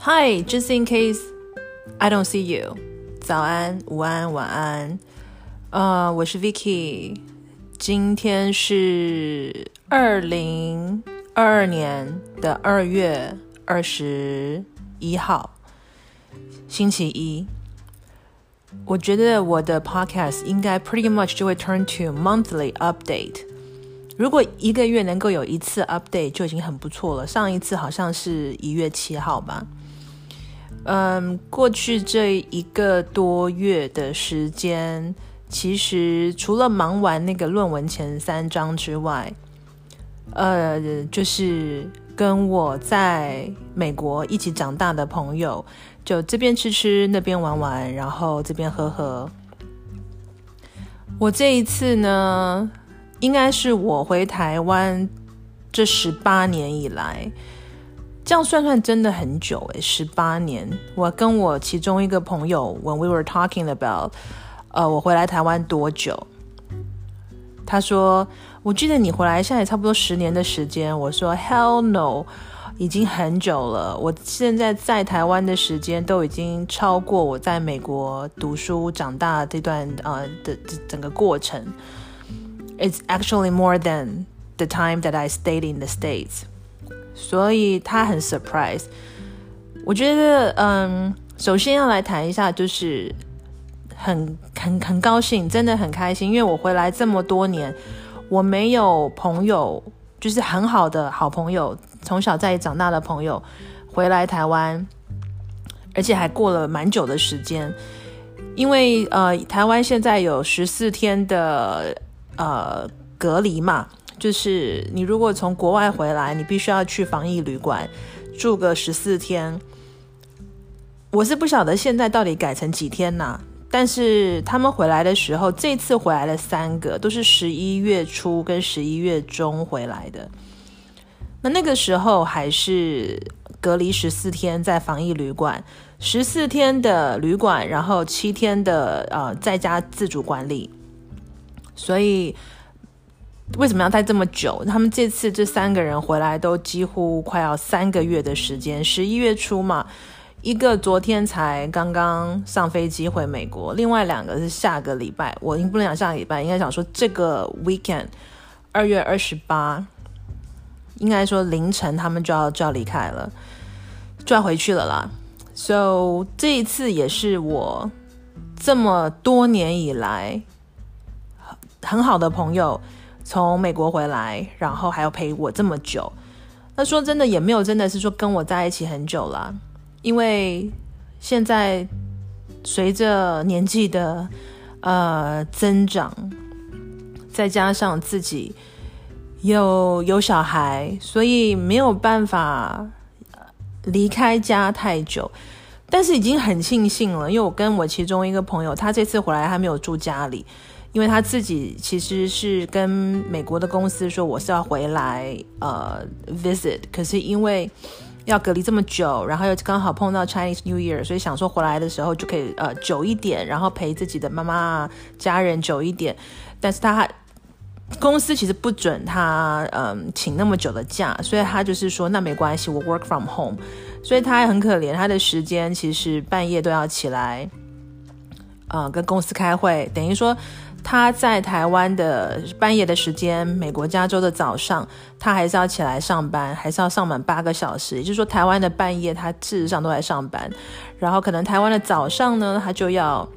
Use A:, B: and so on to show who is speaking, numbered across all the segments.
A: Hi, just in case I don't see you. 早安、午安、晚安。呃，我是 Vicky。今天是二零二二年的二月二十一号，星期一。我觉得我的 podcast 应该 pretty much 就会 turn to monthly update。如果一个月能够有一次 update 就已经很不错了。上一次好像是一月七号吧。嗯，过去这一个多月的时间，其实除了忙完那个论文前三章之外，呃，就是跟我在美国一起长大的朋友，就这边吃吃，那边玩玩，然后这边喝喝。我这一次呢，应该是我回台湾这十八年以来。这样算算真的很久诶，十八年。我跟我其中一个朋友，when we were talking about，呃，我回来台湾多久？他说，我记得你回来现在也差不多十年的时间。我说，Hell no，已经很久了。我现在在台湾的时间都已经超过我在美国读书长大这段呃的的整个过程。It's actually more than the time that I stayed in the States. 所以他很 surprise，我觉得，嗯，首先要来谈一下，就是很很很高兴，真的很开心，因为我回来这么多年，我没有朋友，就是很好的好朋友，从小在长大的朋友回来台湾，而且还过了蛮久的时间，因为呃，台湾现在有十四天的呃隔离嘛。就是你如果从国外回来，你必须要去防疫旅馆住个十四天。我是不晓得现在到底改成几天呐？但是他们回来的时候，这次回来了三个，都是十一月初跟十一月中回来的。那那个时候还是隔离十四天，在防疫旅馆，十四天的旅馆，然后七天的呃在家自主管理，所以。为什么要待这么久？他们这次这三个人回来都几乎快要三个月的时间。十一月初嘛，一个昨天才刚刚上飞机回美国，另外两个是下个礼拜。我不能讲下个礼拜，应该想说这个 weekend，二月二十八，应该说凌晨他们就要就要离开了，就要回去了啦。So 这一次也是我这么多年以来很好的朋友。从美国回来，然后还要陪我这么久，那说真的也没有真的是说跟我在一起很久了，因为现在随着年纪的呃增长，再加上自己有有小孩，所以没有办法离开家太久，但是已经很庆幸了，因为我跟我其中一个朋友，他这次回来还没有住家里。因为他自己其实是跟美国的公司说，我是要回来呃 visit，可是因为要隔离这么久，然后又刚好碰到 Chinese New Year，所以想说回来的时候就可以呃久一点，然后陪自己的妈妈家人久一点。但是他公司其实不准他嗯、请那么久的假，所以他就是说那没关系，我 work from home。所以他还很可怜，他的时间其实半夜都要起来，呃跟公司开会，等于说。他在台湾的半夜的时间，美国加州的早上，他还是要起来上班，还是要上满八个小时。也就是说，台湾的半夜他事实上都在上班，然后可能台湾的早上呢，他就要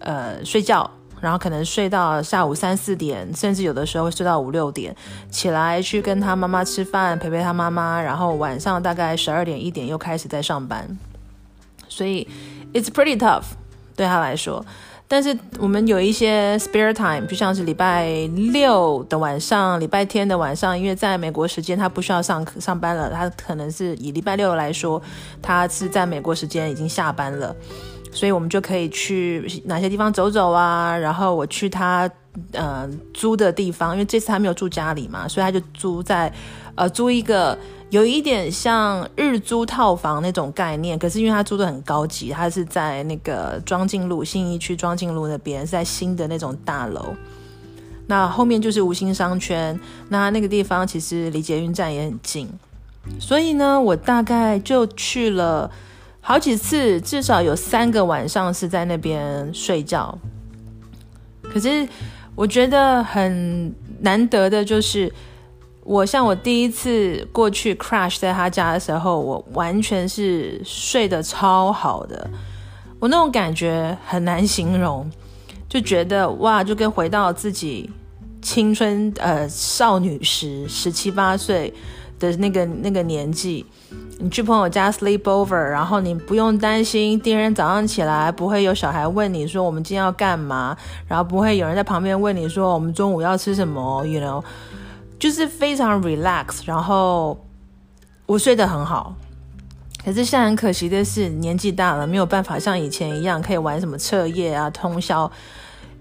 A: 呃睡觉，然后可能睡到下午三四点，甚至有的时候会睡到五六点，起来去跟他妈妈吃饭，陪陪他妈妈，然后晚上大概十二点一点又开始在上班，所以 it's pretty tough 对他来说。但是我们有一些 spare time，就像是礼拜六的晚上、礼拜天的晚上，因为在美国时间他不需要上上班了，他可能是以礼拜六来说，他是在美国时间已经下班了，所以我们就可以去哪些地方走走啊。然后我去他呃租的地方，因为这次他没有住家里嘛，所以他就租在呃租一个。有一点像日租套房那种概念，可是因为他租的很高级，他是在那个庄敬路信义区庄敬路那边，是在新的那种大楼。那后面就是吴兴商圈，那那个地方其实离捷运站也很近。所以呢，我大概就去了好几次，至少有三个晚上是在那边睡觉。可是我觉得很难得的就是，我像我第一次过去 crash 在他家的时候，我完全是睡得超好的，我那种感觉很难形容，就觉得哇，就跟回到自己青春呃少女时十七八岁的那个那个年纪。你去朋友家 sleep over，然后你不用担心第二天早上起来不会有小孩问你说我们今天要干嘛，然后不会有人在旁边问你说我们中午要吃什么，you know，就是非常 relax，然后我睡得很好。可是现在很可惜的是年纪大了，没有办法像以前一样可以玩什么彻夜啊、通宵。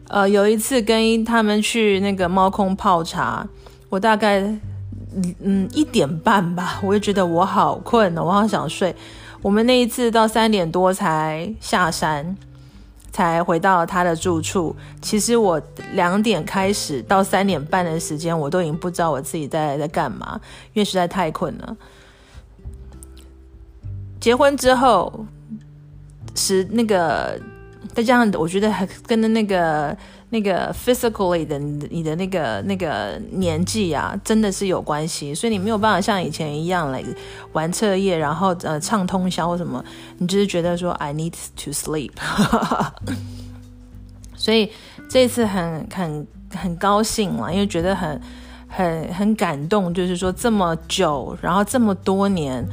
A: 呃，有一次跟他们去那个猫空泡茶，我大概。嗯，一点半吧，我就觉得我好困哦，我好想睡。我们那一次到三点多才下山，才回到他的住处。其实我两点开始到三点半的时间，我都已经不知道我自己在在干嘛，因为实在太困了。结婚之后是那个，再加上我觉得跟着那个。那个 physically 的你的那个那个年纪啊，真的是有关系，所以你没有办法像以前一样来玩彻夜，然后呃唱通宵什么，你就是觉得说 I need to sleep，所以这次很很很高兴嘛，因为觉得很很很感动，就是说这么久，然后这么多年，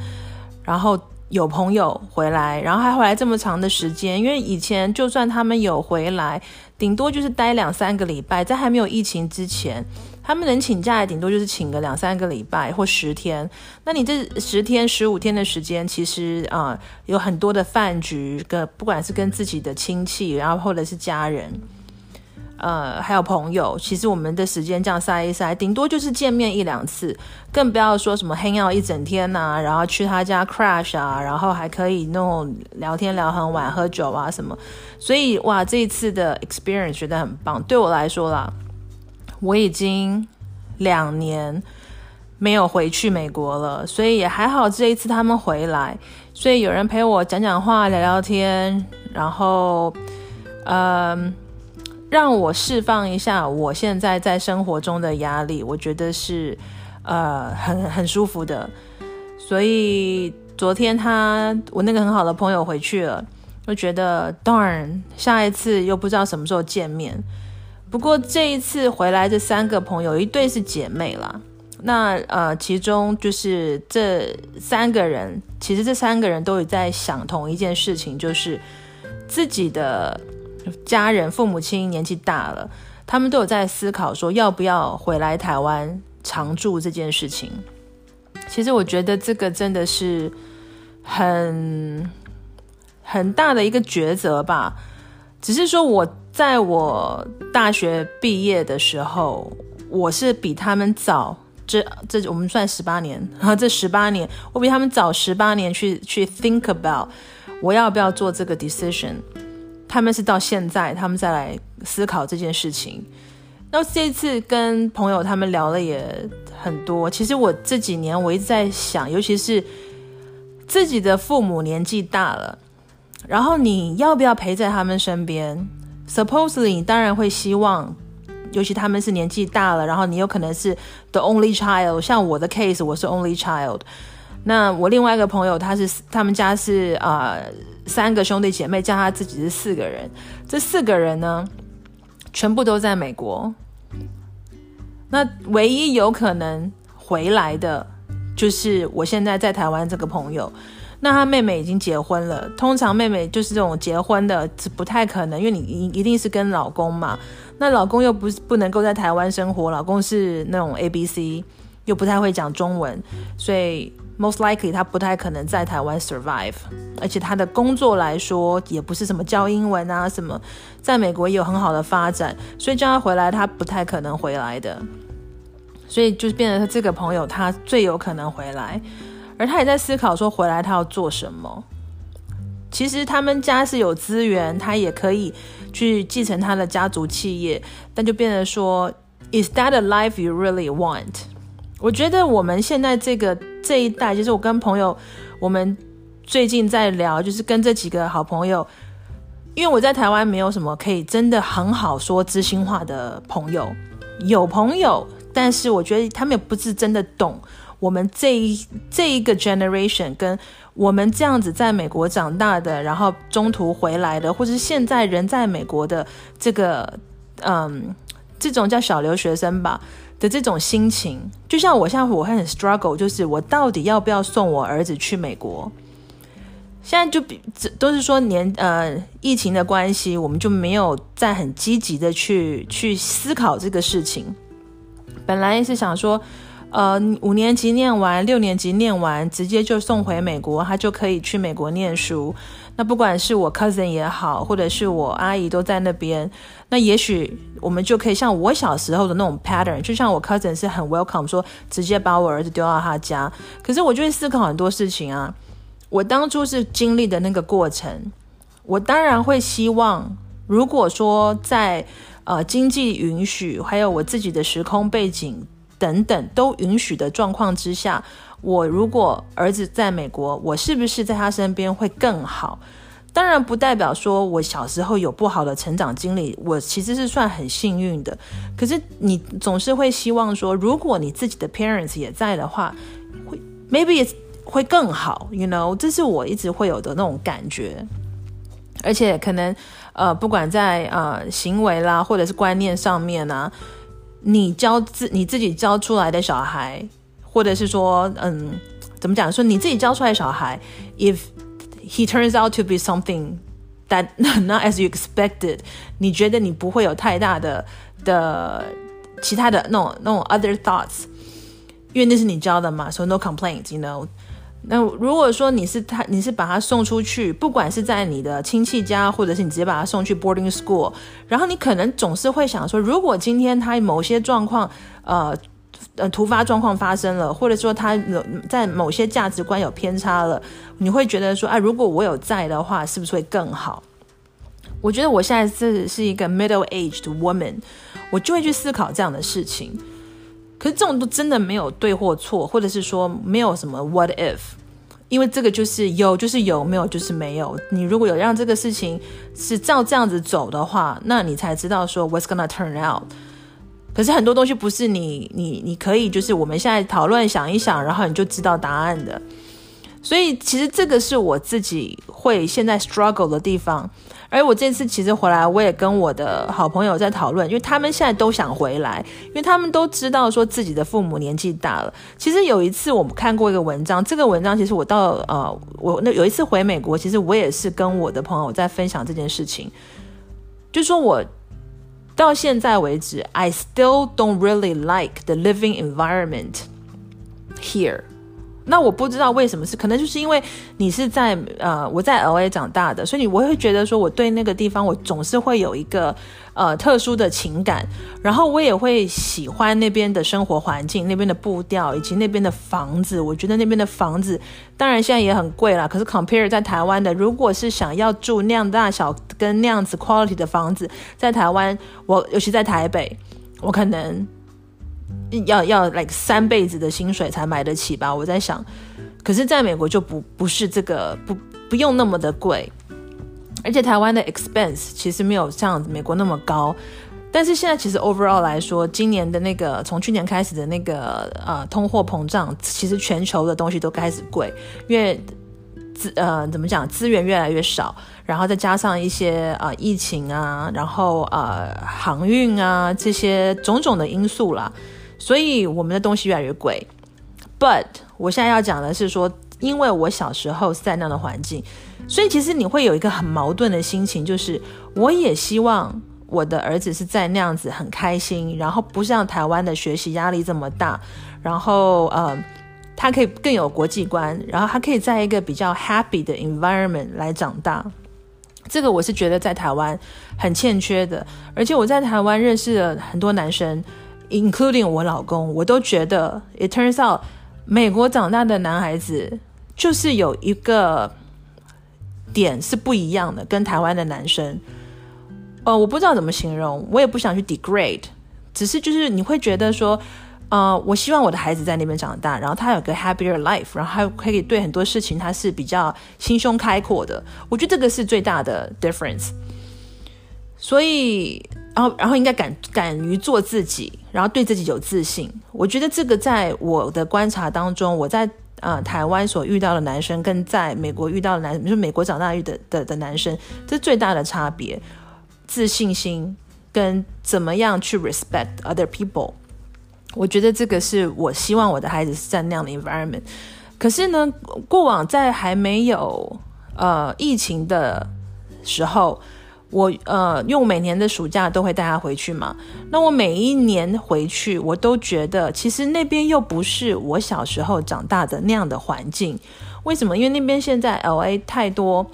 A: 然后。有朋友回来，然后还回来这么长的时间，因为以前就算他们有回来，顶多就是待两三个礼拜，在还没有疫情之前，他们能请假的顶多就是请个两三个礼拜或十天。那你这十天、十五天的时间，其实啊、有很多的饭局，跟不管是跟自己的亲戚，然后或者是家人。呃，还有朋友，其实我们的时间这样塞一塞，顶多就是见面一两次，更不要说什么 hang out 一整天呐、啊，然后去他家 crash 啊，然后还可以那种聊天聊很晚，喝酒啊什么。所以哇，这一次的 experience 觉得很棒。对我来说啦，我已经两年没有回去美国了，所以也还好这一次他们回来，所以有人陪我讲讲话、聊聊天，然后，嗯、让我释放一下我现在在生活中的压力，我觉得是，呃，很很舒服的。所以昨天他我那个很好的朋友回去了，我觉得 darn，下一次又不知道什么时候见面。不过这一次回来这三个朋友，一对是姐妹啦。那呃，其中就是这三个人，其实这三个人都有在想同一件事情，就是自己的。家人、父母亲年纪大了，他们都有在思考说要不要回来台湾常住这件事情。其实我觉得这个真的是很很大的一个抉择吧。只是说我在我大学毕业的时候，我是比他们早，这这我们算十八年，然 后这十八年我比他们早十八年去去 think about 我要不要做这个 decision。他们是到现在，他们再来思考这件事情。那这次跟朋友他们聊了也很多。其实我这几年我一直在想，尤其是自己的父母年纪大了，然后你要不要陪在他们身边？Supposedly，你当然会希望，尤其他们是年纪大了，然后你有可能是 the only child。像我的 case，我是 only child。那我另外一个朋友，他是他们家是啊。三个兄弟姐妹加他自己是四个人，这四个人呢，全部都在美国。那唯一有可能回来的，就是我现在在台湾这个朋友。那他妹妹已经结婚了，通常妹妹就是这种结婚的，不太可能，因为你一一定是跟老公嘛。那老公又不是不能够在台湾生活，老公是那种 ABC，又不太会讲中文，所以。Most likely，他不太可能在台湾 survive，而且他的工作来说也不是什么教英文啊什么，在美国也有很好的发展，所以叫他回来，他不太可能回来的。所以就变成这个朋友，他最有可能回来，而他也在思考说回来他要做什么。其实他们家是有资源，他也可以去继承他的家族企业，但就变成说，Is that a life you really want？我觉得我们现在这个这一代，就是我跟朋友，我们最近在聊，就是跟这几个好朋友，因为我在台湾没有什么可以真的很好说知心话的朋友，有朋友，但是我觉得他们也不是真的懂我们这一这一个 generation 跟我们这样子在美国长大的，然后中途回来的，或者是现在人在美国的这个，嗯，这种叫小留学生吧。的这种心情，就像我现在我会很 struggle，就是我到底要不要送我儿子去美国？现在就比这都是说年呃疫情的关系，我们就没有再很积极的去去思考这个事情。本来是想说，呃五年级念完，六年级念完，直接就送回美国，他就可以去美国念书。那不管是我 cousin 也好，或者是我阿姨都在那边，那也许我们就可以像我小时候的那种 pattern，就像我 cousin 是很 welcome 说直接把我儿子丢到他家。可是我就会思考很多事情啊。我当初是经历的那个过程，我当然会希望，如果说在呃经济允许，还有我自己的时空背景等等都允许的状况之下。我如果儿子在美国，我是不是在他身边会更好？当然不代表说我小时候有不好的成长经历，我其实是算很幸运的。可是你总是会希望说，如果你自己的 parents 也在的话，会 maybe 会更好，you know，这是我一直会有的那种感觉。而且可能呃，不管在呃行为啦，或者是观念上面啊，你教自你自己教出来的小孩。或者是说，嗯，怎么讲？说你自己教出来的小孩，if he turns out to be something that not as you expected，你觉得你不会有太大的的其他的那种那种 other thoughts，因为那是你教的嘛，so no complaints，you know。那如果说你是他，你是把他送出去，不管是在你的亲戚家，或者是你直接把他送去 boarding school，然后你可能总是会想说，如果今天他某些状况，呃。呃，突发状况发生了，或者说他有在某些价值观有偏差了，你会觉得说，啊，如果我有在的话，是不是会更好？我觉得我现在是是一个 middle-aged woman，我就会去思考这样的事情。可是这种都真的没有对或错，或者是说没有什么 what if，因为这个就是有就是有，没有就是没有。你如果有让这个事情是照这样子走的话，那你才知道说 what's gonna turn out。可是很多东西不是你你你可以就是我们现在讨论想一想，然后你就知道答案的。所以其实这个是我自己会现在 struggle 的地方。而我这次其实回来，我也跟我的好朋友在讨论，因为他们现在都想回来，因为他们都知道说自己的父母年纪大了。其实有一次我们看过一个文章，这个文章其实我到呃我那有一次回美国，其实我也是跟我的朋友在分享这件事情，就说我。到现在为止，I still don't really like the living environment here。 那我不知道为什么是，可能就是因为你是在呃我在 LA 长大的，所以你我会觉得说我对那个地方我总是会有一个。呃，特殊的情感，然后我也会喜欢那边的生活环境、那边的步调以及那边的房子。我觉得那边的房子，当然现在也很贵啦。可是 compare 在台湾的，如果是想要住那样大小跟那样子 quality 的房子，在台湾，我尤其在台北，我可能要要 like 三辈子的薪水才买得起吧。我在想，可是在美国就不不是这个，不不用那么的贵。而且台湾的 expense 其实没有像美国那么高，但是现在其实 overall 来说，今年的那个从去年开始的那个呃通货膨胀，其实全球的东西都开始贵，因为资呃怎么讲资源越来越少，然后再加上一些呃疫情啊，然后呃航运啊这些种种的因素啦，所以我们的东西越来越贵。But 我现在要讲的是说。因为我小时候在那样的环境，所以其实你会有一个很矛盾的心情，就是我也希望我的儿子是在那样子很开心，然后不像台湾的学习压力这么大，然后呃，他可以更有国际观，然后他可以在一个比较 happy 的 environment 来长大。这个我是觉得在台湾很欠缺的，而且我在台湾认识了很多男生，including 我老公，我都觉得 it turns out 美国长大的男孩子。就是有一个点是不一样的，跟台湾的男生，呃，我不知道怎么形容，我也不想去 degrade，只是就是你会觉得说，呃，我希望我的孩子在那边长大，然后他有个 happier life，然后他可以对很多事情他是比较心胸开阔的。我觉得这个是最大的 difference。所以，然后，然后应该敢敢于做自己，然后对自己有自信。我觉得这个在我的观察当中，我在呃台湾所遇到的男生，跟在美国遇到的男，就是美国长大遇的的的男生，这最大的差别。自信心跟怎么样去 respect other people。我觉得这个是我希望我的孩子是在那样的 environment。可是呢，过往在还没有呃疫情的时候，我呃因为我每年的暑假都会带他回去嘛。那我每一年回去，我都觉得其实那边又不是我小时候长大的那样的环境。为什么？因为那边现在 LA 太多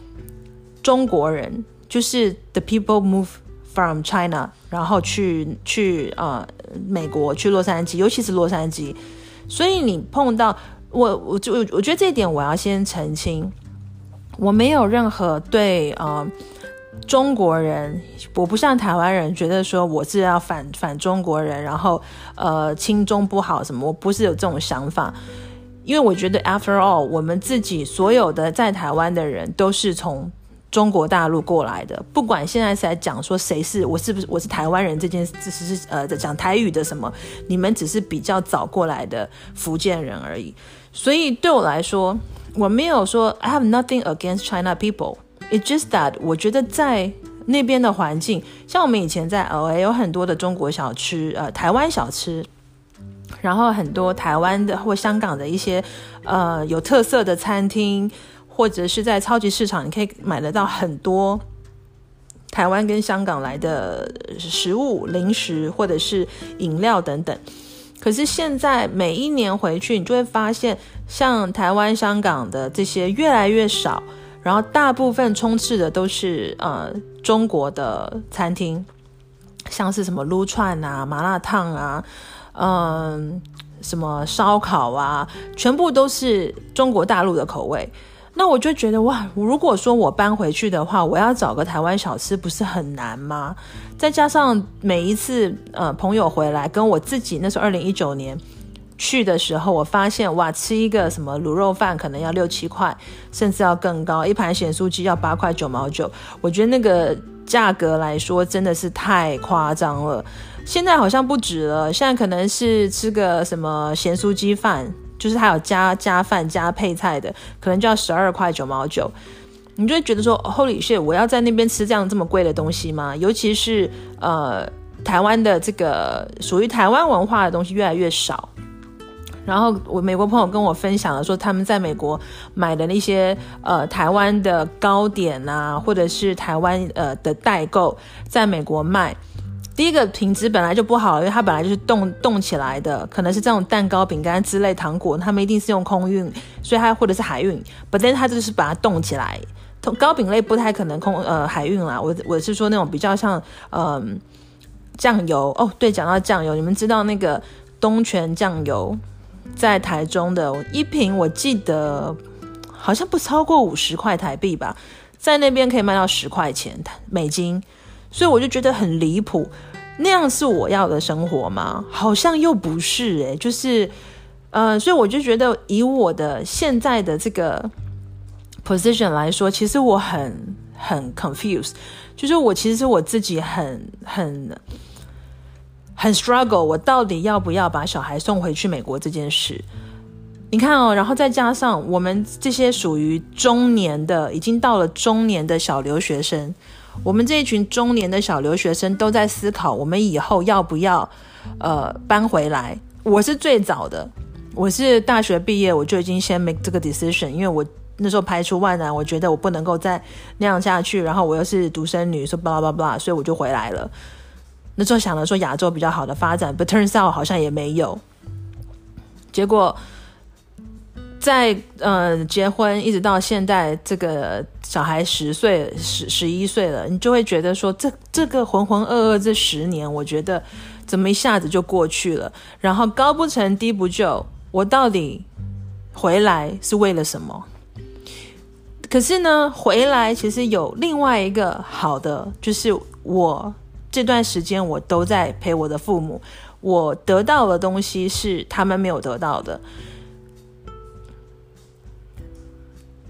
A: 中国人，就是 the people move from China，然后去去呃美国去洛杉矶，尤其是洛杉矶，所以你碰到我，我就我觉得这一点我要先澄清，我没有任何对呃中国人，我不像台湾人觉得说我是要反反中国人，然后呃亲中不好什么，我不是有这种想法，因为我觉得 after all，我们自己所有的在台湾的人都是从。中国大陆过来的，不管现在是在讲说谁是我是不是我是台湾人这件事，只是呃讲台语的什么，你们只是比较早过来的福建人而已。所以对我来说，我没有说 I have nothing against China people. It just that 我觉得在那边的环境，像我们以前在 LA 有很多的中国小吃，呃，台湾小吃，然后很多台湾的或香港的一些呃有特色的餐厅。或者是在超级市场，你可以买得到很多台湾跟香港来的食物、零食或者是饮料等等。可是现在每一年回去，你就会发现，像台湾、香港的这些越来越少，然后大部分充斥的都是呃中国的餐厅，像是什么撸串啊、麻辣烫啊，嗯、什么烧烤啊，全部都是中国大陆的口味。那我就觉得哇，如果说我搬回去的话，我要找个台湾小吃，不是很难吗？再加上每一次呃朋友回来，跟我自己那时候二零一九年去的时候，我发现哇，吃一个什么卤肉饭可能要六七块，甚至要更高，一盘咸酥鸡要八块九毛九。我觉得那个价格来说真的是太夸张了。现在好像不止了，现在可能是吃个什么咸酥鸡饭。就是还有加加饭加配菜的，可能就要十二块九毛九，你就会觉得说，Holy shit，我要在那边吃这样这么贵的东西吗？尤其是呃，台湾的这个属于台湾文化的东西越来越少。然后我美国朋友跟我分享了说，他们在美国买的那些呃台湾的糕点啊，或者是台湾呃的代购，在美国卖。第一个品质本来就不好，因为它本来就是冻冻起来的，可能是这种蛋糕、饼干之类糖果，他们一定是用空运，所以它或者是海运。But then 它就是把它冻起来，糕饼类不太可能空呃海运啦。我我是说那种比较像嗯酱油哦，对，讲到酱油，你们知道那个东泉酱油在台中的一瓶，我记得好像不超过五十块台币吧，在那边可以卖到十块钱美金。所以我就觉得很离谱，那样是我要的生活吗？好像又不是诶、就是，呃，所以我就觉得以我的现在的这个 position 来说，其实我很很 confused，就是我其实我自己很很很 struggle，我到底要不要把小孩送回去美国这件事？你看哦，然后再加上我们这些属于中年的，已经到了中年的小留学生。我们这一群中年的小留学生都在思考，我们以后要不要，呃，搬回来。我是最早的，我是大学毕业我就已经先 make 这个 decision，因为我那时候排除万难，我觉得我不能够再那样下去，然后我又是独生女，说 blah blah blah，所以我就回来了。那时候想了说亚洲比较好的发展，but turns out 好像也没有。结果。在呃结婚一直到现在，这个小孩十岁十十一岁了，你就会觉得说，这这个浑浑噩噩这十年，我觉得怎么一下子就过去了？然后高不成低不就，我到底回来是为了什么？可是呢，回来其实有另外一个好的，就是我这段时间我都在陪我的父母。我得到的东西是他们没有得到的，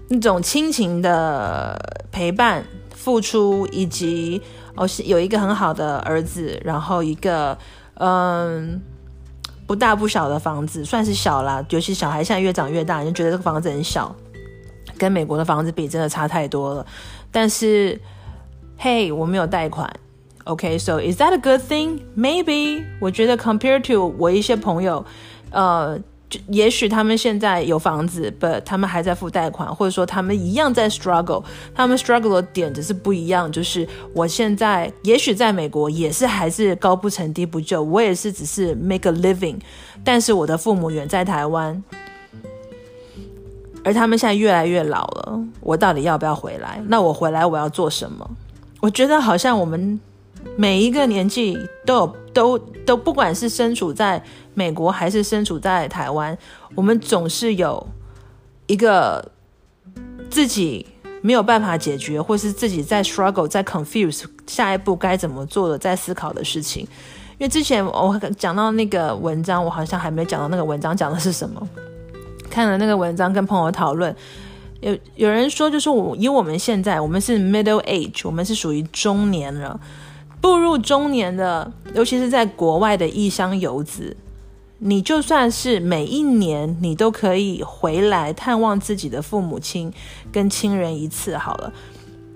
A: 那种亲情的陪伴、付出，以及哦，是有一个很好的儿子，然后一个嗯不大不小的房子，算是小啦。尤其小孩现在越长越大，你就觉得这个房子很小，跟美国的房子比，真的差太多了。但是，嘿，我没有贷款。OK，so、is that a good thing? Maybe，我觉得 compare to 我一些朋友，呃，也许他们现在有房子，but 他们还在付贷款，或者说他们一样在 struggle，他们 struggle 的点只是不一样。就是我现在也许在美国也是还是高不成低不就，我也是只是 make a living，但是我的父母远在台湾，而他们现在越来越老了，我到底要不要回来？那我回来我要做什么？我觉得好像我们。每一个年纪都有都都，不管是身处在美国还是身处在台湾，我们总是有一个自己没有办法解决，或是自己在 struggle、在 confuse，下一步该怎么做的，在思考的事情。因为之前我讲到那个文章，我好像还没讲到那个文章讲的是什么。看了那个文章，跟朋友讨论，有有人说，就是我以我们现在，我们是 middle age，我们是属于中年了。步入中年的，尤其是在国外的异乡游子，你就算是每一年你都可以回来探望自己的父母亲跟亲人一次好了。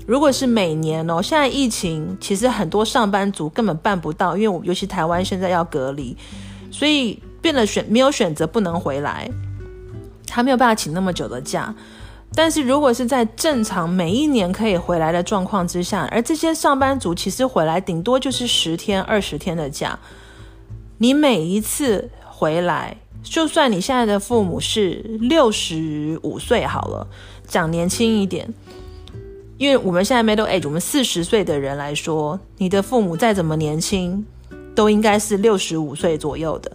A: 如果是每年哦，现在疫情其实很多上班族根本办不到，因为我尤其台湾现在要隔离，所以变得选没有选择不能回来，他没有办法请那么久的假。但是如果是在正常每一年可以回来的状况之下，而这些上班族其实回来顶多就是十天、二十天的假，你每一次回来，就算你现在的父母是六十五岁好了，讲年轻一点，因为我们现在 middle age，我们四十岁的人来说，你的父母再怎么年轻，都应该是六十五岁左右的，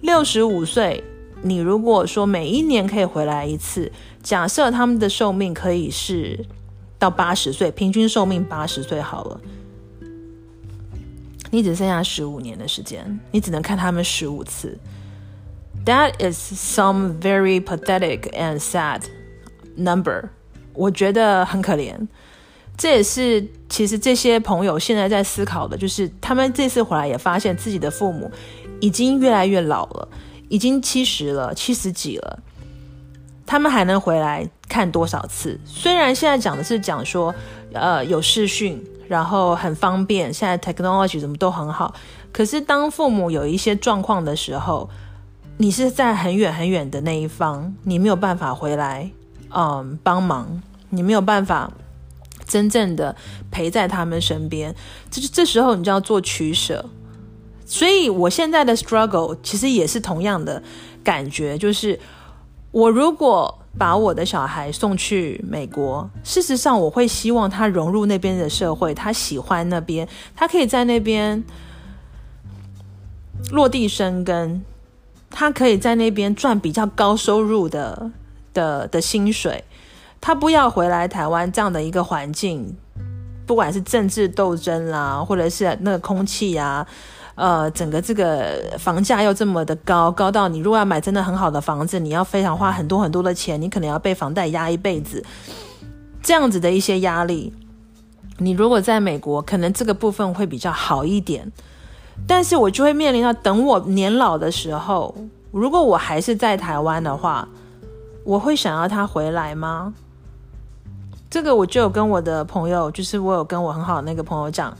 A: 六十五岁。你如果说每一年可以回来一次，假设他们的寿命可以是到八十岁，平均寿命八十岁好了，你只剩下十五年的时间，你只能看他们十五次。That is some very pathetic and sad number，我觉得很可怜。这也是其实这些朋友现在在思考的，就是他们这次回来也发现自己的父母已经越来越老了。已经七十了，七十几了，他们还能回来看多少次？虽然现在讲的是讲说，呃，有视讯，然后很方便，现在 technology 怎么都很好。可是当父母有一些状况的时候，你是在很远很远的那一方，你没有办法回来，嗯，帮忙，你没有办法真正的陪在他们身边，这这时候你就要做取舍。所以，我现在的 struggle 其实也是同样的感觉，就是我如果把我的小孩送去美国，事实上我会希望他融入那边的社会，他喜欢那边，他可以在那边落地生根，他可以在那边赚比较高收入的的的薪水，他不要回来台湾这样的一个环境，不管是政治斗争啦，或者是那个空气啊。呃，整个这个房价又这么的高，高到你如果要买真的很好的房子，你要非常花很多很多的钱，你可能要被房贷压一辈子，这样子的一些压力。你如果在美国，可能这个部分会比较好一点，但是我就会面临到，等我年老的时候，如果我还是在台湾的话，我会想要他回来吗？这个我就有跟我的朋友，就是我有跟我很好的那个朋友讲，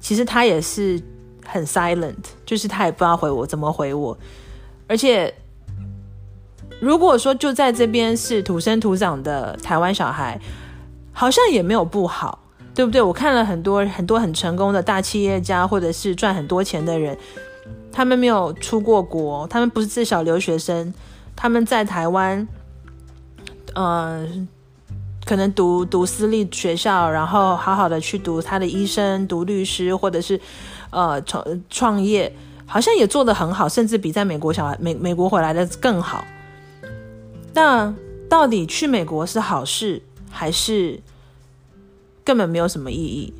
A: 其实他也是。很 silent，就是他也不知道回我怎么回我，而且如果说就在这边是土生土长的台湾小孩，好像也没有不好，对不对？我看了很多很多很成功的大企业家，或者是赚很多钱的人，他们没有出过国，他们不是自小留学生，他们在台湾，嗯、可能读读私立学校，然后好好的去读他的医生、读律师，或者是。呃，创创业好像也做得很好，甚至比在美国小孩美美国回来的更好。那到底去美国是好事，还是根本没有什么意义？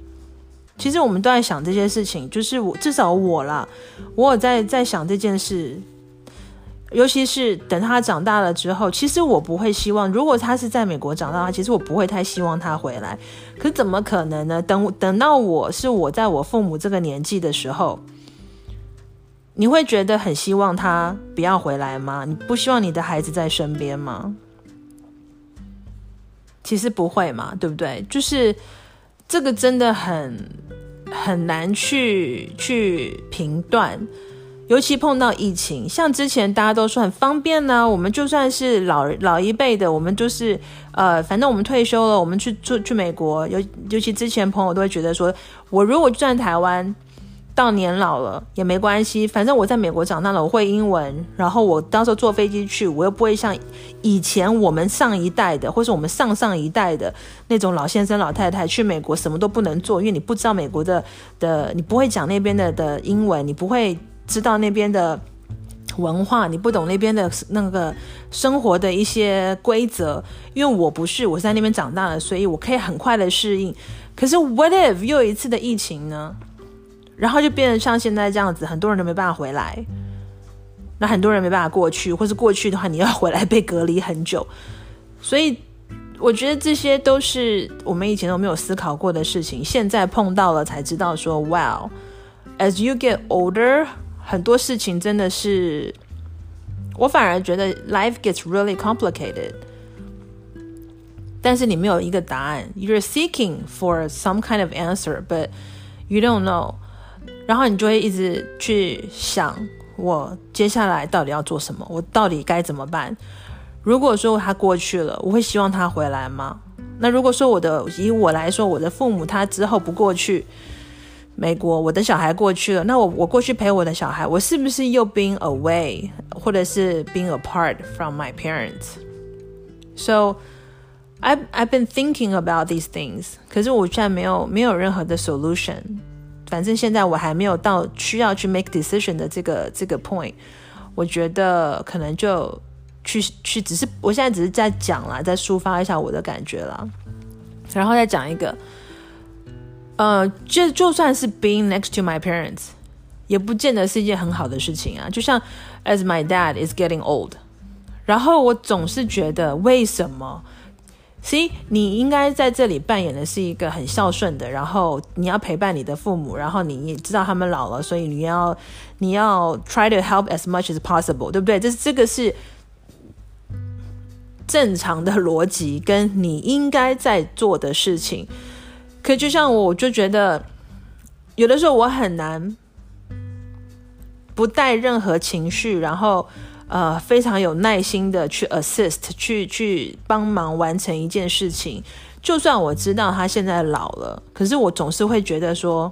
A: 其实我们都在想这些事情，就是我至少我啦，我有在在想这件事。尤其是等他长大了之后，其实我不会希望，如果他是在美国长大的话，其实我不会太希望他回来。可怎么可能呢？等等到我是我在我父母这个年纪的时候，你会觉得很希望他不要回来吗？你不希望你的孩子在身边吗？其实不会嘛，对不对？就是这个真的很很难去去评断。尤其碰到疫情，像之前大家都说很方便呢、我们就算是老老一辈的，我们就是呃，反正我们退休了，我们去去去美国。尤尤其之前朋友都会觉得说，我如果在台湾到年老了也没关系，反正我在美国长大了，我会英文，然后我到时候坐飞机去，我又不会像以前我们上一代的，或是我们上上一代的那种老先生老太太去美国什么都不能做，因为你不知道美国的的，你不会讲那边的的英文，你不会。知道那边的文化，你不懂那边的那个生活的一些规则，因为我不是，我在那边长大的，所以我可以很快的适应。可是 what if 又一次的疫情呢？然后就变成像现在这样子，很多人都没办法回来，那很多人没办法过去，或是过去的话，你要回来被隔离很久。所以我觉得这些都是我们以前都没有思考过的事情，现在碰到了才知道说，Wow，as you get older。很多事情真的是，我反而觉得 life gets really complicated。但是你没有一个答案，you're seeking for some kind of answer, but you don't know。然后你就会一直去想，我接下来到底要做什么？我到底该怎么办？如果说他过去了，我会希望他回来吗？那如果说我的，以我来说，我的父母他之后不过去。美国，我的小孩过去了，那我我过去陪我的小孩，我是不是又 being away，或者是 being apart from my parents？So I've I've been thinking about these things，可是我现在没有没有任何的 solution。反正现在我还没有到需要去 make decision 的这个这个 point。我觉得可能就去去，只是我现在只是在讲啦，在抒发一下我的感觉啦，然后再讲一个。呃，就就算是 being next to my parents，也不见得是一件很好的事情啊。就像 as my dad is getting old，然后我总是觉得为什么？所以你应该在这里扮演的是一个很孝顺的，然后你要陪伴你的父母，然后你也知道他们老了，所以你要你要 try to help as much as possible，对不对？这这个是正常的逻辑，跟你应该在做的事情。可就像我，就觉得有的时候我很难不带任何情绪，然后呃非常有耐心的去 assist，去去帮忙完成一件事情。就算我知道他现在老了，可是我总是会觉得说，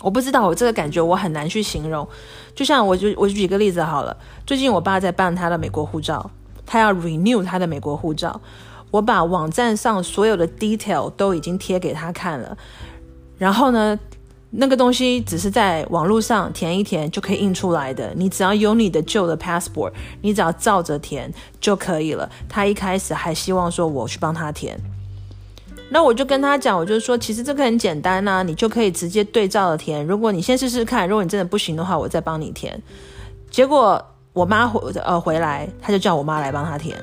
A: 我不知道我这个感觉我很难去形容。就像我就我举个例子好了，最近我爸在办他的美国护照，他要 renew 他的美国护照。我把网站上所有的 detail 都已经贴给他看了，然后呢，那个东西只是在网络上填一填就可以印出来的。你只要有你的旧的 passport，你只要照着填就可以了。他一开始还希望说我去帮他填，那我就跟他讲，我就说其实这个很简单呐，你就可以直接对照着填。如果你先试试看，如果你真的不行的话，我再帮你填。结果我妈回呃回来，他就叫我妈来帮他填。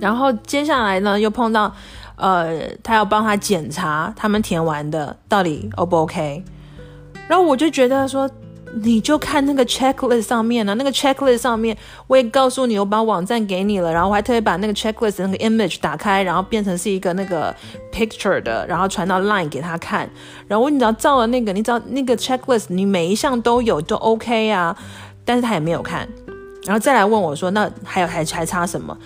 A: 然后接下来呢，又碰到，呃，他要帮他检查他们填完的到底 O 不 OK，然后我就觉得说，你就看那个 checklist 上面呢，那个 checklist 上面我也告诉你，我把网站给你了，然后我还特别把那个 checklist 那个 image 打开，然后变成是一个那个 picture 的，然后传到 line 给他看，然后你只要照了那个，你知道那个 checklist 你每一项都有就 OK 啊，但是他也没有看，然后再来问我说，那还有还还差什么？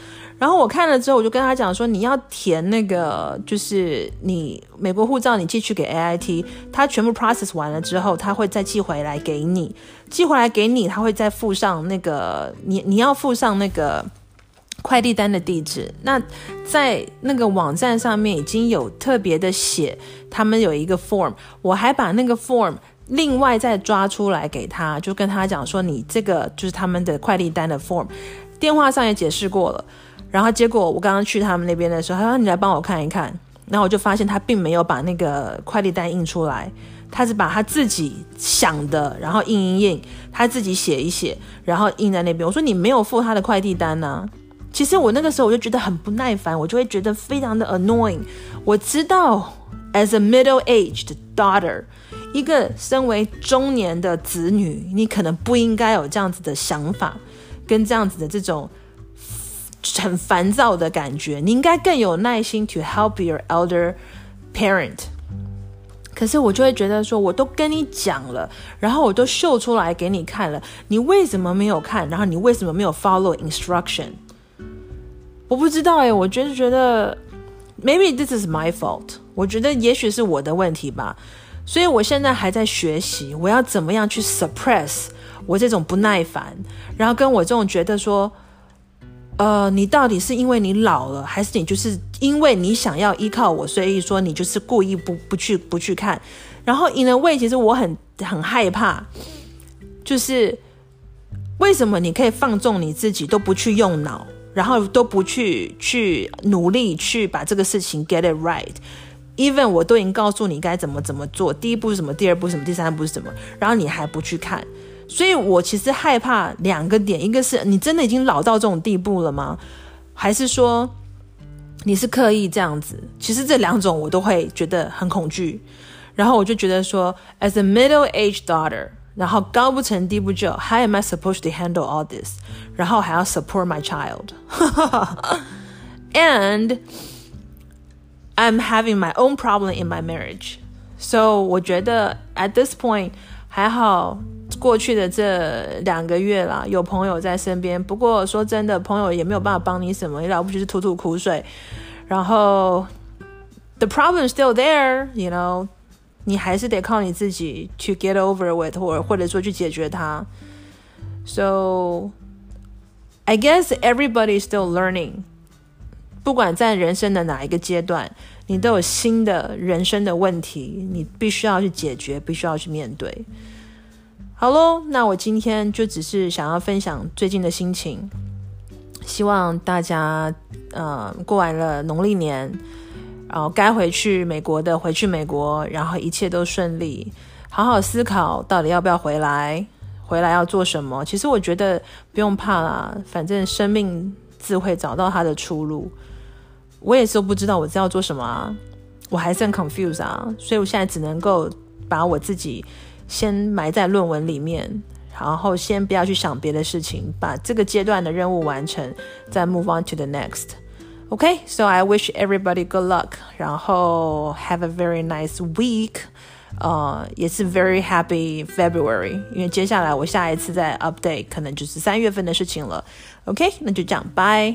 A: 然后我看了之后，我就跟他讲说，你要填那个，就是你美国护照，你寄去给 AIT，他全部 process 完了之后，他会再寄回来给你，寄回来给你，他会再附上那个你你要附上那个快递单的地址。那在那个网站上面已经有特别的写，他们有一个 form，我还把那个 form 另外再抓出来给他，就跟他讲说，你这个就是他们的快递单的 form，电话上也解释过了。然后结果我刚刚去他们那边的时候，他说：“你来帮我看一看。”然后我就发现他并没有把那个快递单印出来，他是把他自己想的，然后印印印，他自己写一写，然后印在那边。我说你没有付他的快递单呢、其实我那个时候我就觉得很不耐烦，我就会觉得非常的 annoying。我知道，as a middle-aged daughter，一个身为中年的子女，你可能不应该有这样子的想法，跟这样子的这种。很烦躁的感觉，你应该更有耐心 to help your elder parent。可是我就会觉得说，我都跟你讲了，然后我都秀出来给你看了，你为什么没有看？然后你为什么没有 follow instruction？我不知道哎，我觉是觉得 maybe this is my fault。我觉得也许是我的问题吧。所以我现在还在学习，我要怎么样去 suppress 我这种不耐烦，然后跟我这种觉得说。呃，你到底是因为你老了，还是你就是因为你想要依靠我，所以说你就是故意不不去不去看？然后 in a way，其实我很很害怕，就是为什么你可以放纵你自己，都不去用脑，然后都不去去努力去把这个事情 get it right？Even 我都已经告诉你该怎么怎么做，第一步是什么，第二步是什么，第三步是什么，然后你还不去看。所以我其实害怕两个点，一个是你真的已经老到这种地步了吗？还是说你是刻意这样子？其实这两种我都会觉得很恐惧。然后我就觉得说，as a middle-aged daughter，然后高不成低不就，how am I supposed to handle all this？然后还要 support my child，and I'm having my own problem in my marriage。So 我觉得 at this point 还好。 过去的这两个月啦，有朋友在身边。不过说真的，朋友也没有办法帮你什么，你了不起是吐吐苦水。然后，the problem is still there，you know，你还是得靠你自己去 get over with，或或者说去解决它。So I guess everybody is still learning。不管在人生的哪一个阶段，你都有新的人生的问题，你必须要去解决，必须要去面对。好喽，那我今天就只是想要分享最近的心情，希望大家呃过完了农历年，然后该回去美国的回去美国，然后一切都顺利，好好思考到底要不要回来，回来要做什么。其实我觉得不用怕啦，反正生命自会找到它的出路。我也是不知道我这要做什么啊，我还是很 confused 啊，所以我现在只能够把我自己。先埋在论文里面，然后先不要去想别的事情，把这个阶段的任务完成，再 move on to the next. OK，so I wish everybody good luck. 然后 have a very nice week. 呃，也是 very happy February，因为接下来我下一次再 update，可能就是三月份的事情了。OK，那就这样，拜。